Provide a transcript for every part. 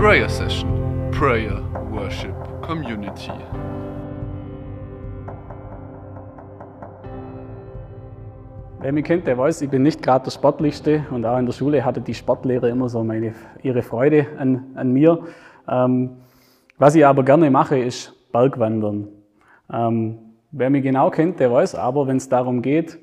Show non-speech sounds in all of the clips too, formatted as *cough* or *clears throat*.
Prayer Session, Prayer, Worship, Community. Wer mich kennt, der weiß, ich bin nicht gerade der Sportlichste und auch in der Schule hatte die Sportlehrer immer so meine, ihre Freude an, an mir. Ähm, was ich aber gerne mache, ist Bergwandern. Ähm, wer mich genau kennt, der weiß aber, wenn es darum geht,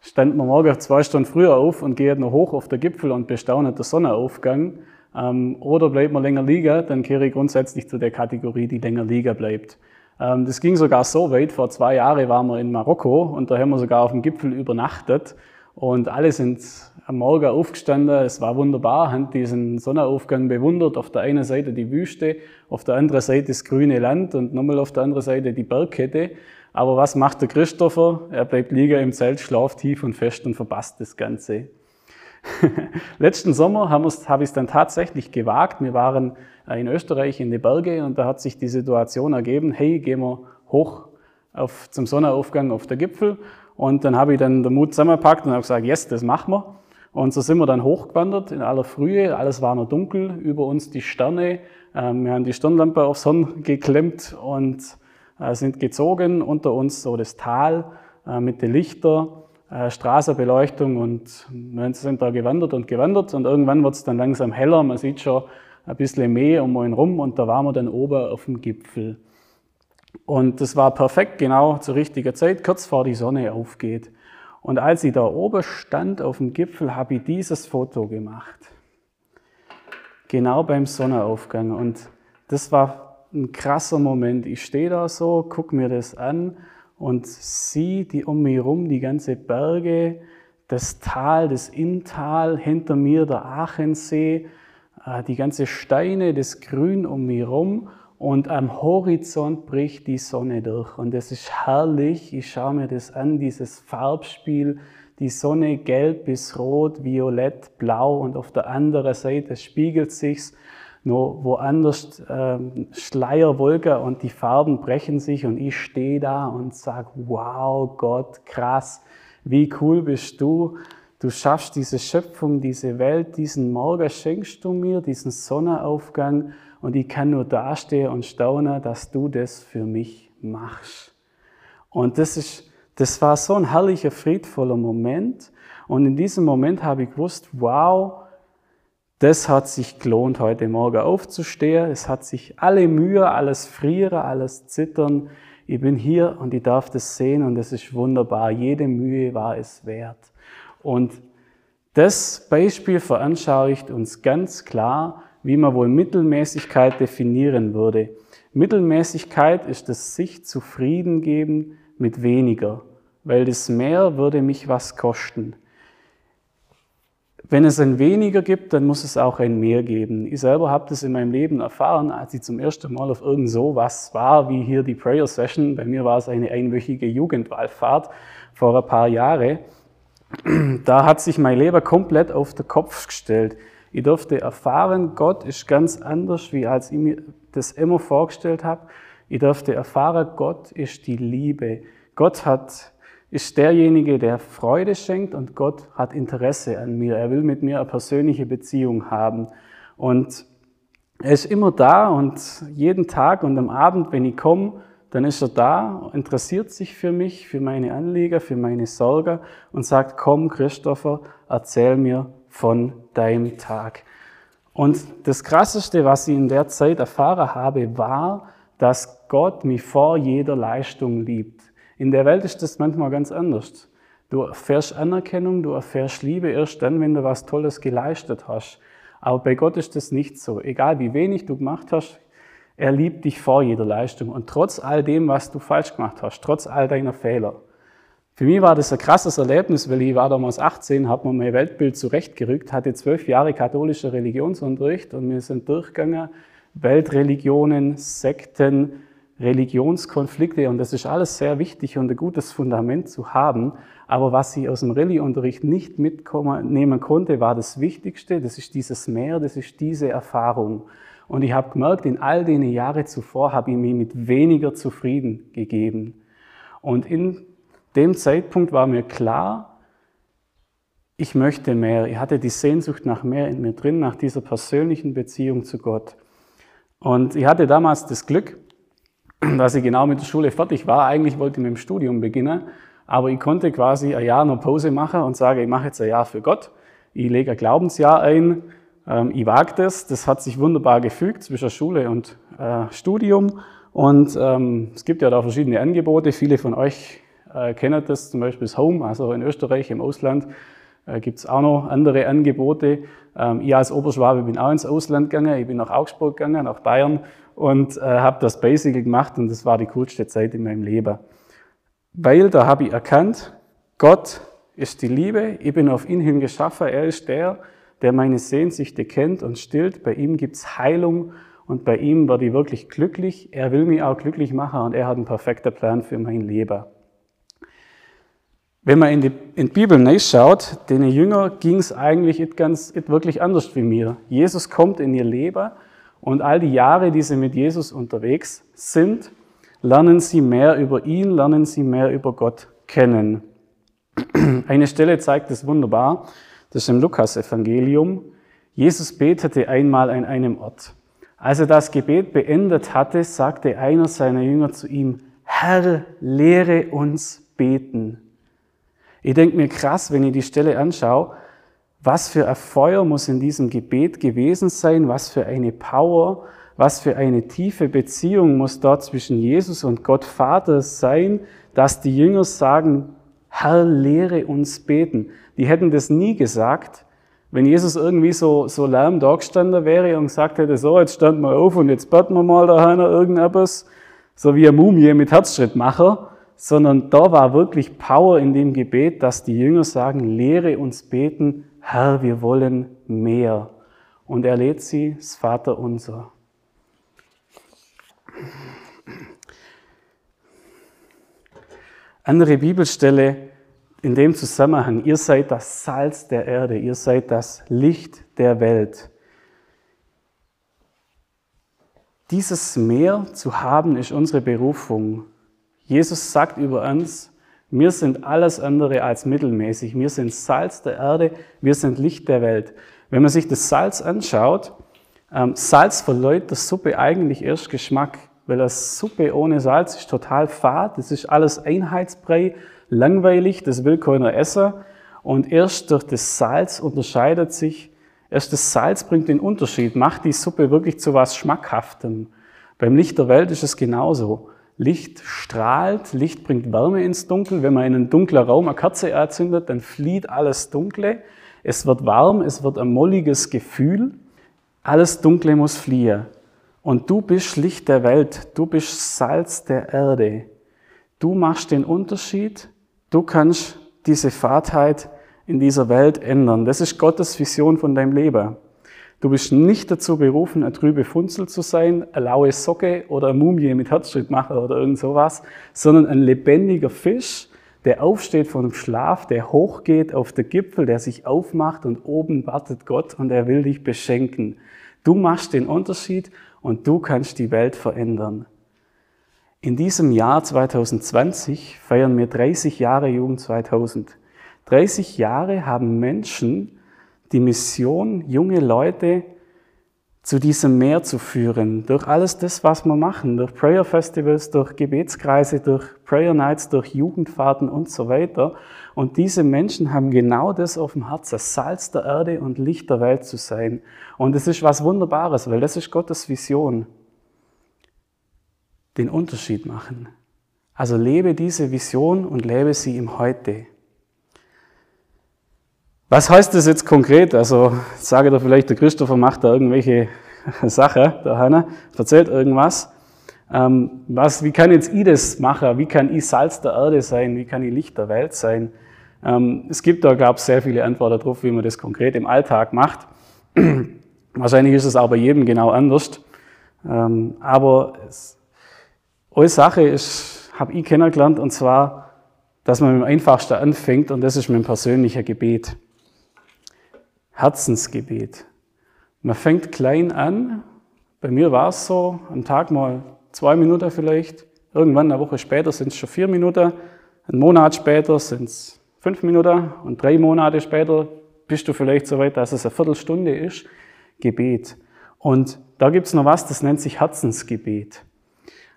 stand man morgen zwei Stunden früher auf und geht noch hoch auf den Gipfel und bestaunet den Sonnenaufgang. Ähm, oder bleibt man länger liegen, dann kehre ich grundsätzlich zu der Kategorie, die länger liegen bleibt. Ähm, das ging sogar so weit, vor zwei Jahren waren wir in Marokko und da haben wir sogar auf dem Gipfel übernachtet und alle sind am Morgen aufgestanden, es war wunderbar, haben diesen Sonnenaufgang bewundert, auf der einen Seite die Wüste, auf der anderen Seite das grüne Land und nochmal auf der anderen Seite die Bergkette. Aber was macht der Christopher? Er bleibt liegen im Zelt, schlaft tief und fest und verpasst das Ganze. *laughs* Letzten Sommer habe ich es dann tatsächlich gewagt. Wir waren äh, in Österreich in die Berge und da hat sich die Situation ergeben, hey, gehen wir hoch auf, zum Sonnenaufgang auf der Gipfel. Und dann habe ich dann den Mut zusammengepackt und habe gesagt, yes, das machen wir. Und so sind wir dann hochgewandert in aller Frühe. Alles war noch dunkel, über uns die Sterne. Ähm, wir haben die Stirnlampe aufs Horn geklemmt und äh, sind gezogen. Unter uns so das Tal äh, mit den Lichtern, Straßenbeleuchtung und wir sind da gewandert und gewandert und irgendwann wird es dann langsam heller. Man sieht schon, ein bisschen mehr um einen rum und da waren wir dann oben auf dem Gipfel. Und das war perfekt, genau zur richtigen Zeit, kurz vor die Sonne aufgeht. Und als ich da oben stand auf dem Gipfel, habe ich dieses Foto gemacht. Genau beim Sonnenaufgang. Und das war ein krasser Moment. Ich stehe da so, gucke mir das an und sehe die um mich herum, die ganze Berge, das Tal, das Inntal, hinter mir der Aachensee äh, die ganze Steine, das Grün um mich herum und am Horizont bricht die Sonne durch. Und das ist herrlich. Ich schaue mir das an, dieses Farbspiel. Die Sonne gelb bis rot, violett, blau und auf der anderen Seite spiegelt sich's nur woanders äh, Schleierwolke und die Farben brechen sich und ich stehe da und sag, wow, Gott, krass, wie cool bist du. Du schaffst diese Schöpfung, diese Welt, diesen Morgen schenkst du mir, diesen Sonnenaufgang und ich kann nur dastehen und staunen, dass du das für mich machst. Und das ist, das war so ein herrlicher, friedvoller Moment. Und in diesem Moment habe ich gewusst, wow, das hat sich gelohnt, heute Morgen aufzustehen. Es hat sich alle Mühe, alles Frieren, alles Zittern. Ich bin hier und ich darf das sehen und das ist wunderbar. Jede Mühe war es wert. Und das Beispiel veranschaulicht uns ganz klar, wie man wohl Mittelmäßigkeit definieren würde. Mittelmäßigkeit ist das sich zufrieden geben mit weniger, weil das mehr würde mich was kosten. Wenn es ein weniger gibt, dann muss es auch ein mehr geben. Ich selber habe das in meinem Leben erfahren, als ich zum ersten Mal auf irgend so was war, wie hier die Prayer Session. Bei mir war es eine einwöchige Jugendwallfahrt vor ein paar Jahren da hat sich mein Leben komplett auf den Kopf gestellt. Ich durfte erfahren, Gott ist ganz anders, wie als ich mir das immer vorgestellt habe. Ich durfte erfahren, Gott ist die Liebe. Gott hat, ist derjenige, der Freude schenkt und Gott hat Interesse an mir. Er will mit mir eine persönliche Beziehung haben. Und er ist immer da und jeden Tag und am Abend, wenn ich komme, dann ist er da, interessiert sich für mich, für meine Anliegen, für meine Sorge und sagt, komm Christopher, erzähl mir von deinem Tag. Und das Krasseste, was ich in der Zeit erfahren habe, war, dass Gott mich vor jeder Leistung liebt. In der Welt ist das manchmal ganz anders. Du erfährst Anerkennung, du erfährst Liebe erst dann, wenn du was Tolles geleistet hast. Aber bei Gott ist das nicht so. Egal wie wenig du gemacht hast, er liebt dich vor jeder Leistung und trotz all dem, was du falsch gemacht hast, trotz all deiner Fehler. Für mich war das ein krasses Erlebnis, weil ich war damals 18, habe mir mein Weltbild zurechtgerückt, hatte zwölf Jahre katholischer Religionsunterricht und wir sind durchgegangen, Weltreligionen, Sekten, Religionskonflikte und das ist alles sehr wichtig und ein gutes Fundament zu haben. Aber was ich aus dem Rallye-Unterricht nicht mitnehmen konnte, war das Wichtigste, das ist dieses Meer, das ist diese Erfahrung. Und ich habe gemerkt, in all den Jahren zuvor habe ich mich mit weniger zufrieden gegeben. Und in dem Zeitpunkt war mir klar, ich möchte mehr. Ich hatte die Sehnsucht nach mehr in mir drin, nach dieser persönlichen Beziehung zu Gott. Und ich hatte damals das Glück, *clears throat* dass ich genau mit der Schule fertig war. Eigentlich wollte ich mit dem Studium beginnen, aber ich konnte quasi ein Jahr noch Pause machen und sage, ich mache jetzt ein Jahr für Gott. Ich lege ein Glaubensjahr ein, ähm, ich wage das. Das hat sich wunderbar gefügt zwischen Schule und äh, Studium. Und ähm, es gibt ja da verschiedene Angebote. Viele von euch äh, kennen das, zum Beispiel das Home, also in Österreich, im Ausland äh, gibt es auch noch andere Angebote. Ähm, ich als Oberschwabe bin auch ins Ausland gegangen. Ich bin nach Augsburg gegangen, nach Bayern und äh, habe das Basic gemacht und das war die coolste Zeit in meinem Leben. Weil da habe ich erkannt, Gott ist die Liebe, ich bin auf ihn hin geschaffen, er ist der, der meine Sehnsüchte kennt und stillt. Bei ihm gibt's Heilung und bei ihm werde ich wirklich glücklich. Er will mich auch glücklich machen und er hat einen perfekten Plan für mein Leben. Wenn man in die, in die Bibel nachschaut, den Jünger ging es eigentlich nicht ganz, nicht wirklich anders wie mir. Jesus kommt in ihr Leben und all die Jahre, die sie mit Jesus unterwegs sind, lernen sie mehr über ihn, lernen sie mehr über Gott kennen. *clears throat* Eine Stelle zeigt es wunderbar. Das ist im Lukas-Evangelium. Jesus betete einmal an einem Ort. Als er das Gebet beendet hatte, sagte einer seiner Jünger zu ihm, Herr, lehre uns beten. Ich denke mir krass, wenn ich die Stelle anschaue, was für ein Feuer muss in diesem Gebet gewesen sein, was für eine Power, was für eine tiefe Beziehung muss dort zwischen Jesus und Gott Vater sein, dass die Jünger sagen, Herr, lehre uns beten. Die hätten das nie gesagt, wenn Jesus irgendwie so, so lahm da gestanden wäre und gesagt hätte, so, jetzt stand mal auf und jetzt beten wir mal da einer irgendetwas, so wie eine Mumie mit Herzschrittmacher, sondern da war wirklich Power in dem Gebet, dass die Jünger sagen, lehre uns beten, Herr, wir wollen mehr. Und er lädt sie, das Vater unser. Andere Bibelstelle in dem Zusammenhang, ihr seid das Salz der Erde, ihr seid das Licht der Welt. Dieses Meer zu haben, ist unsere Berufung. Jesus sagt über uns, wir sind alles andere als mittelmäßig. Wir sind Salz der Erde, wir sind Licht der Welt. Wenn man sich das Salz anschaut, ähm, Salz verleiht der Suppe eigentlich erst Geschmack, weil das Suppe ohne Salz ist total fad, das ist alles Einheitsbrei, langweilig, das will keiner essen. Und erst durch das Salz unterscheidet sich, erst das Salz bringt den Unterschied, macht die Suppe wirklich zu was Schmackhaftem. Beim Licht der Welt ist es genauso. Licht strahlt, Licht bringt Wärme ins Dunkel. Wenn man in einen dunklen Raum eine Kerze erzündet, dann flieht alles Dunkle. Es wird warm, es wird ein molliges Gefühl. Alles Dunkle muss fliehen. Und du bist Licht der Welt, du bist Salz der Erde. Du machst den Unterschied Du kannst diese Fahrtheit in dieser Welt ändern. Das ist Gottes Vision von deinem Leben. Du bist nicht dazu berufen, ein trübe Funzel zu sein, eine laue Socke oder eine Mumie mit Herzschrittmacher oder irgend sowas, sondern ein lebendiger Fisch, der aufsteht von dem Schlaf, der hochgeht auf der Gipfel, der sich aufmacht und oben wartet Gott und er will dich beschenken. Du machst den Unterschied und du kannst die Welt verändern. In diesem Jahr 2020 feiern wir 30 Jahre Jugend 2000. 30 Jahre haben Menschen die Mission, junge Leute zu diesem Meer zu führen, durch alles das, was wir machen, durch Prayer Festivals, durch Gebetskreise, durch Prayer Nights, durch Jugendfahrten und so weiter. Und diese Menschen haben genau das auf dem Herzen, Salz der Erde und Licht der Welt zu sein. Und es ist was Wunderbares, weil das ist Gottes Vision den Unterschied machen. Also lebe diese Vision und lebe sie im Heute. Was heißt das jetzt konkret? Also sage da vielleicht, der Christopher macht da irgendwelche *laughs* Sachen, der Hanna, erzählt irgendwas. Ähm, was, wie kann jetzt ich das machen? Wie kann ich Salz der Erde sein? Wie kann ich Licht der Welt sein? Ähm, es gibt da, glaube ich, sehr viele Antworten darauf, wie man das konkret im Alltag macht. *clears throat* Wahrscheinlich ist es bei jedem genau anders. Ähm, aber es, eine Sache ist, habe ich kennengelernt, und zwar, dass man mit dem Einfachsten anfängt, und das ist mein persönlicher Gebet. Herzensgebet. Man fängt klein an. Bei mir war es so, am Tag mal zwei Minuten vielleicht. Irgendwann eine Woche später sind es schon vier Minuten. Ein Monat später sind es fünf Minuten. Und drei Monate später bist du vielleicht so weit, dass es eine Viertelstunde ist. Gebet. Und da gibt es noch was, das nennt sich Herzensgebet.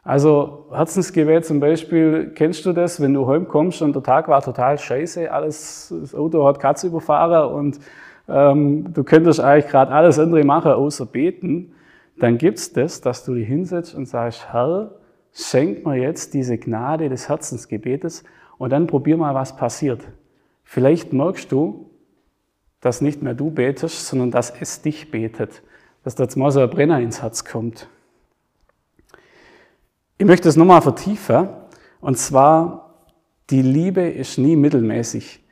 Also Herzensgebet zum Beispiel, kennst du das, wenn du heimkommst und der Tag war total scheiße, alles, das Auto hat Katze überfahren und ähm, du könntest eigentlich gerade alles andere machen, außer beten, dann gibt's das, dass du dich hinsetzt und sagst, Herr, schenk mir jetzt diese Gnade des Herzensgebetes und dann probier mal, was passiert. Vielleicht merkst du, dass nicht mehr du betest, sondern dass es dich betet, dass da mal so ein Brenner ins Herz kommt. Ich möchte es nochmal vertiefen. Und zwar, die Liebe ist nie mittelmäßig.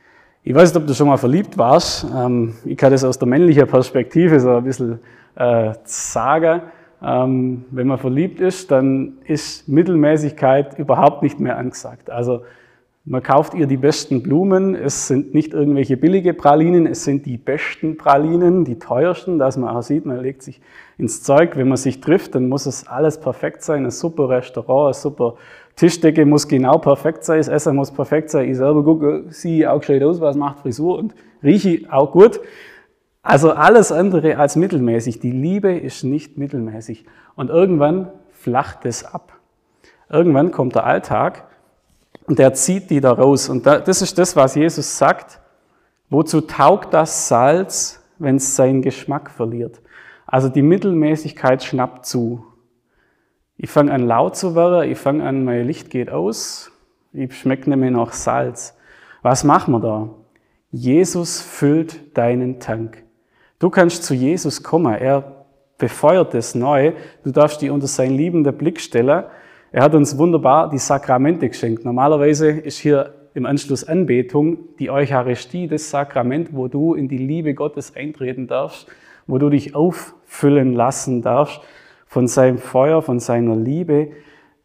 Ich weiß nicht, ob du schon mal verliebt warst. Ähm, ich kann das aus der männlichen Perspektive so ein bisschen äh, sagen. Ähm, wenn man verliebt ist, dann ist Mittelmäßigkeit überhaupt nicht mehr angesagt. Also man kauft ihr die besten Blumen. Es sind nicht irgendwelche billige Pralinen, es sind die besten Pralinen, die teuersten, dass man auch sieht, man legt sich ins Zeug. Wenn man sich trifft, dann muss es alles perfekt sein. Ein super Restaurant, eine super Tischdecke muss genau perfekt sein, das Essen muss perfekt sein. Ich selber gucke, sehe auch gescheit aus, was macht Frisur und rieche auch gut. Also alles andere als mittelmäßig. Die Liebe ist nicht mittelmäßig. Und irgendwann flacht es ab. Irgendwann kommt der Alltag und der zieht die da raus. Und das ist das, was Jesus sagt. Wozu taugt das Salz, wenn es seinen Geschmack verliert? Also die Mittelmäßigkeit schnappt zu. Ich fange an laut zu werden, ich fange an, mein Licht geht aus, ich schmecke nämlich noch Salz. Was machen wir da? Jesus füllt deinen Tank. Du kannst zu Jesus kommen, er befeuert es neu, du darfst dich unter seinen liebenden Blick stellen er hat uns wunderbar die Sakramente geschenkt. Normalerweise ist hier im Anschluss Anbetung die Eucharistie, das Sakrament, wo du in die Liebe Gottes eintreten darfst, wo du dich auffüllen lassen darfst von seinem Feuer, von seiner Liebe.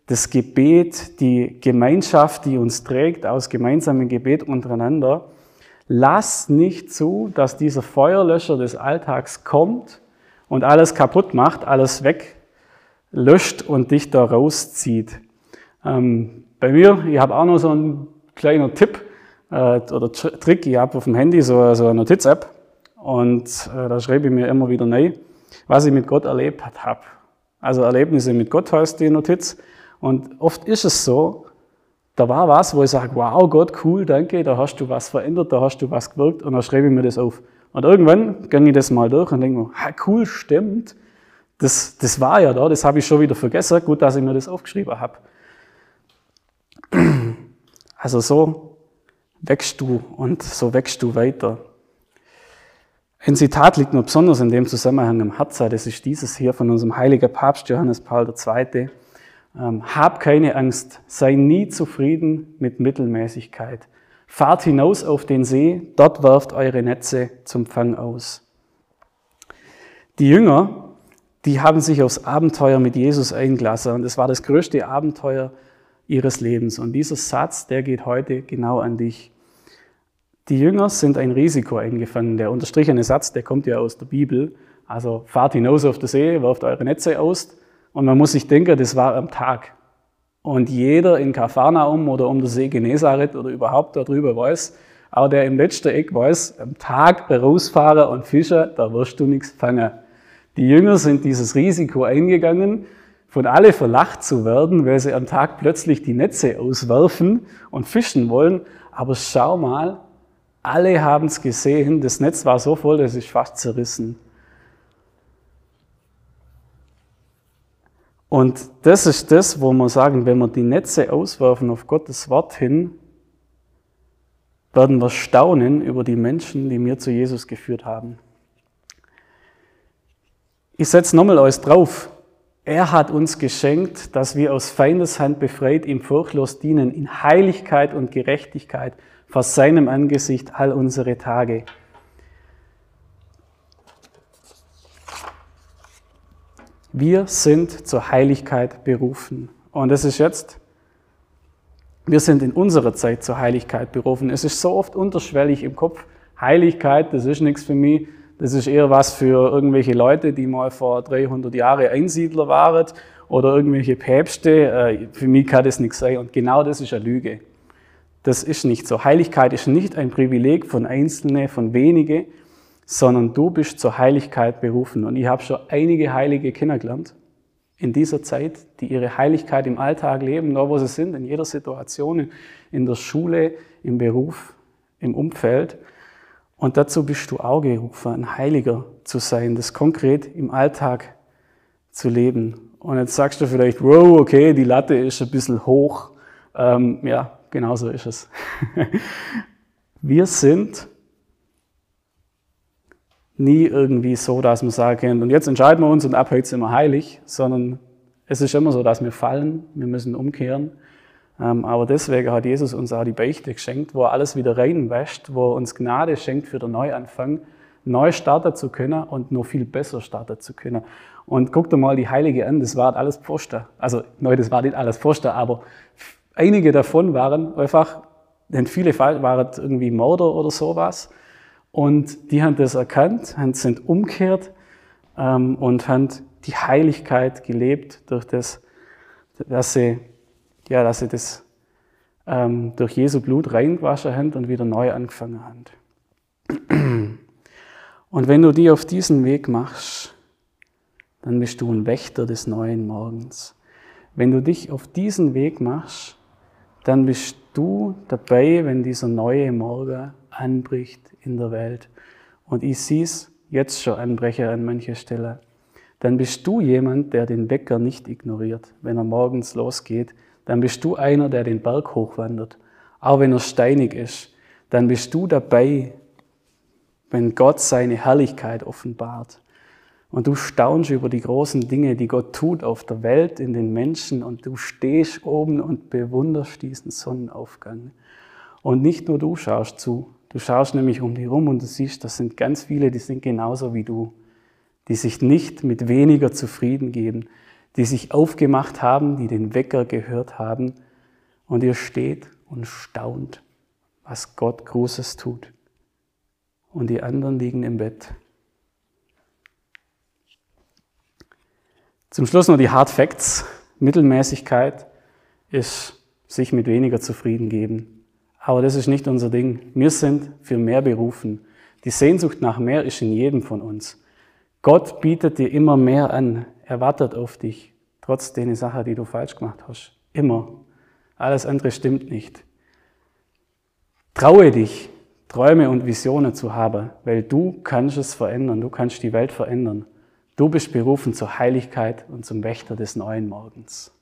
Das Gebet, die Gemeinschaft, die uns trägt aus gemeinsamem Gebet untereinander. Lass nicht zu, dass dieser Feuerlöscher des Alltags kommt und alles kaputt macht, alles weg löscht und dich da rauszieht. Ähm, bei mir, ich habe auch noch so einen kleinen Tipp äh, oder Trick. Ich habe auf dem Handy so, so eine Notiz-App und äh, da schreibe ich mir immer wieder neu, was ich mit Gott erlebt habe. Also Erlebnisse mit Gott heißt die Notiz. Und oft ist es so, da war was, wo ich sage, wow, Gott, cool, danke, da hast du was verändert, da hast du was gewirkt und dann schreibe ich mir das auf. Und irgendwann gehe ich das mal durch und denke mir, cool, stimmt, das, das war ja da, das habe ich schon wieder vergessen. Gut, dass ich mir das aufgeschrieben habe. *clears throat* Also so wächst du und so wächst du weiter. Ein Zitat liegt mir besonders in dem Zusammenhang im Herzen. Das ist dieses hier von unserem heiligen Papst Johannes Paul II. Ähm, hab keine Angst, sei nie zufrieden mit Mittelmäßigkeit. Fahrt hinaus auf den See, dort werft eure Netze zum Fang aus. Die Jünger die haben sich aufs Abenteuer mit Jesus eingelassen und es war das größte Abenteuer ihres Lebens. Und dieser Satz, der geht heute genau an dich. Die Jünger sind ein Risiko eingefangen. Der unterstrichene Satz, der kommt ja aus der Bibel. Also fahrt hinaus auf der See, werft eure Netze aus. Und man muss sich denken, das war am Tag. Und jeder in Kapharnaum oder um der See Genezareth oder überhaupt darüber weiß, auch der im letzten Eck weiß, am Tag rausfahren und fischen, da wirst du nichts fangen. Die Jünger sind dieses Risiko eingegangen, von alle verlacht zu werden, weil sie am Tag plötzlich die Netze auswerfen und fischen wollen. Aber schau mal, alle haben es gesehen, das Netz war so voll, dass es fast zerrissen. Und das ist das, wo wir sagen, wenn wir die Netze auswerfen auf Gottes Wort hin, werden wir staunen über die Menschen, die mir zu Jesus geführt haben. Ich setze nochmal alles drauf. Er hat uns geschenkt, dass wir aus Feindeshand befreit ihm furchtlos dienen, in Heiligkeit und Gerechtigkeit vor seinem Angesicht all unsere Tage. Wir sind zur Heiligkeit berufen. Und es ist jetzt, wir sind in unserer Zeit zur Heiligkeit berufen. Es ist so oft unterschwellig im Kopf. Heiligkeit, das ist nichts für mich. Das ist eher was für irgendwelche Leute, die mal vor 300 Jahren Einsiedler waren oder irgendwelche Päpste. Äh, für mich kann das nichts sein. Und genau das ist eine Lüge. Das ist nicht so. Heiligkeit ist nicht ein Privileg von Einzelnen, von wenigen. sondern du bist zur Heiligkeit berufen. Und ich habe schon einige Heilige kennengelernt in dieser Zeit, die ihre Heiligkeit im Alltag leben, da wo sie sind, in jeder Situation, in der Schule, im Beruf, im Umfeld. Und dazu bist du auch gerufen, ein Heiliger zu sein, das konkret im Alltag zu leben. Und jetzt sagst du vielleicht, wow, okay, die Latte ist ein bisschen hoch. Ähm, ja, genau so ist es. *laughs* Wir sind nie irgendwie so, dass man sagen und jetzt entscheiden wir uns und ab heute sind wir heilig, sondern es ist immer so, dass wir fallen, wir müssen umkehren. Ähm, aber deswegen hat Jesus uns auch die Beichte geschenkt, wo er alles wieder reinwäscht, wo er uns Gnade schenkt für den Neuanfang, neu starten zu können und noch viel besser starten zu können. Und guck dir mal die Heilige an, das war alles Pfosten. Also, neu, das war nicht alles Pfosten, aber einige davon waren einfach, denn viele waren irgendwie Mörder oder sowas. Und die haben das erkannt, sind umgekehrt ähm, und haben die Heiligkeit gelebt durch das, dass sie, ja, dass sie das ähm, durch Jesu Blut reingewaschen haben und wieder neu angefangen haben. Und wenn du die auf diesen Weg machst, dann bist du ein Wächter des neuen Morgens. Wenn du dich auf diesen Weg machst, dann bist du dabei, wenn dieser neue Morgen anbricht in der Welt. Und ich sehe es jetzt schon anbrechen an mancher Stelle. Dann bist du jemand, der den Wecker nicht ignoriert, wenn er morgens losgeht. Dann bist du einer, der den Berg hochwandert, auch wenn er steinig ist. Dann bist du dabei, wenn Gott seine Herrlichkeit offenbart. Und du staunst über die großen Dinge, die Gott tut auf der Welt, in den Menschen, und du stehst oben und bewunderst diesen Sonnenaufgang. Und nicht nur du schaust zu, Du schaust nämlich um dich rum und du siehst, das sind ganz viele, die sind genauso wie du, die sich nicht mit weniger zufrieden geben, die sich aufgemacht haben, die den Wecker gehört haben und ihr steht und staunt, was Gott Großes tut. Und die anderen liegen im Bett. Zum Schluss noch die Hard Facts. Mittelmäßigkeit ist sich mit weniger zufrieden geben. Aber das ist nicht unser Ding. Wir sind für mehr berufen. Die Sehnsucht nach mehr ist in jedem von uns. Gott bietet dir immer mehr an. Er wartet auf dich, trotz der Sache, die du falsch gemacht hast. Immer. Alles andere stimmt nicht. Traue dich, Träume und Visionen zu haben, weil du kannst es verändern. Du kannst die Welt verändern. Du bist berufen zur Heiligkeit und zum Wächter des neuen Morgens.